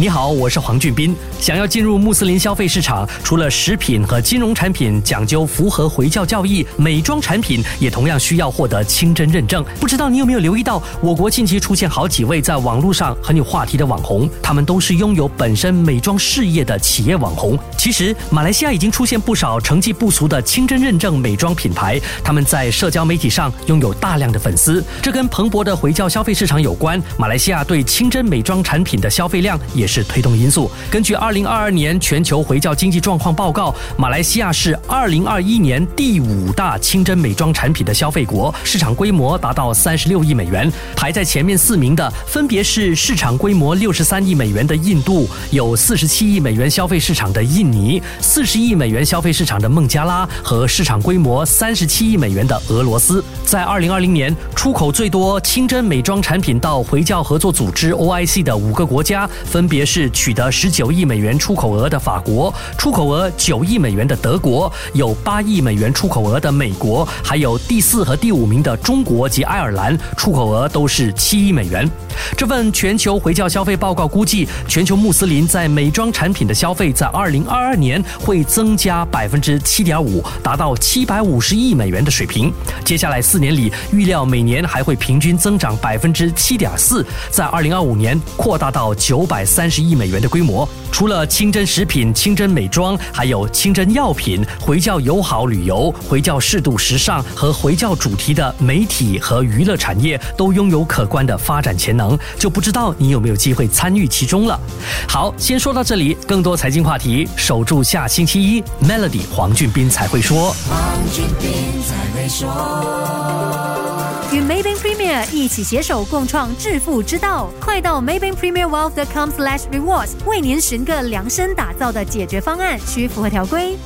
你好，我是黄俊斌。想要进入穆斯林消费市场，除了食品和金融产品讲究符合回教教义，美妆产品也同样需要获得清真认证。不知道你有没有留意到，我国近期出现好几位在网络上很有话题的网红，他们都是拥有本身美妆事业的企业网红。其实，马来西亚已经出现不少成绩不俗的清真认证美妆品牌，他们在社交媒体上拥有大量的粉丝，这跟蓬勃的回教消费市场有关。马来西亚对清真美妆产品的消费量也。是推动因素。根据二零二二年全球回教经济状况报告，马来西亚是二零二一年第五大清真美妆产品的消费国，市场规模达到三十六亿美元。排在前面四名的分别是市场规模六十三亿美元的印度，有四十七亿美元消费市场的印尼，四十亿美元消费市场的孟加拉和市场规模三十七亿美元的俄罗斯。在二零二零年，出口最多清真美妆产品到回教合作组织 OIC 的五个国家分别。也是取得十九亿美元出口额的法国，出口额九亿美元的德国，有八亿美元出口额的美国，还有第四和第五名的中国及爱尔兰，出口额都是七亿美元。这份全球回教消费报告估计，全球穆斯林在美妆产品的消费在二零二二年会增加百分之七点五，达到七百五十亿美元的水平。接下来四年里，预料每年还会平均增长百分之七点四，在二零二五年扩大到九百三十亿美元的规模。除了清真食品、清真美妆，还有清真药品、回教友好旅游、回教适度时尚和回教主题的媒体和娱乐产业，都拥有可观的发展潜能。就不知道你有没有机会参与其中了。好，先说到这里。更多财经话题，守住下星期一，Melody 黄俊斌才会说。黄俊斌才会说。Maybank Premier 一起携手共创致富之道，快到 Maybank Premier Wealth.com/slash rewards 为您寻个量身打造的解决方案，需符合条规。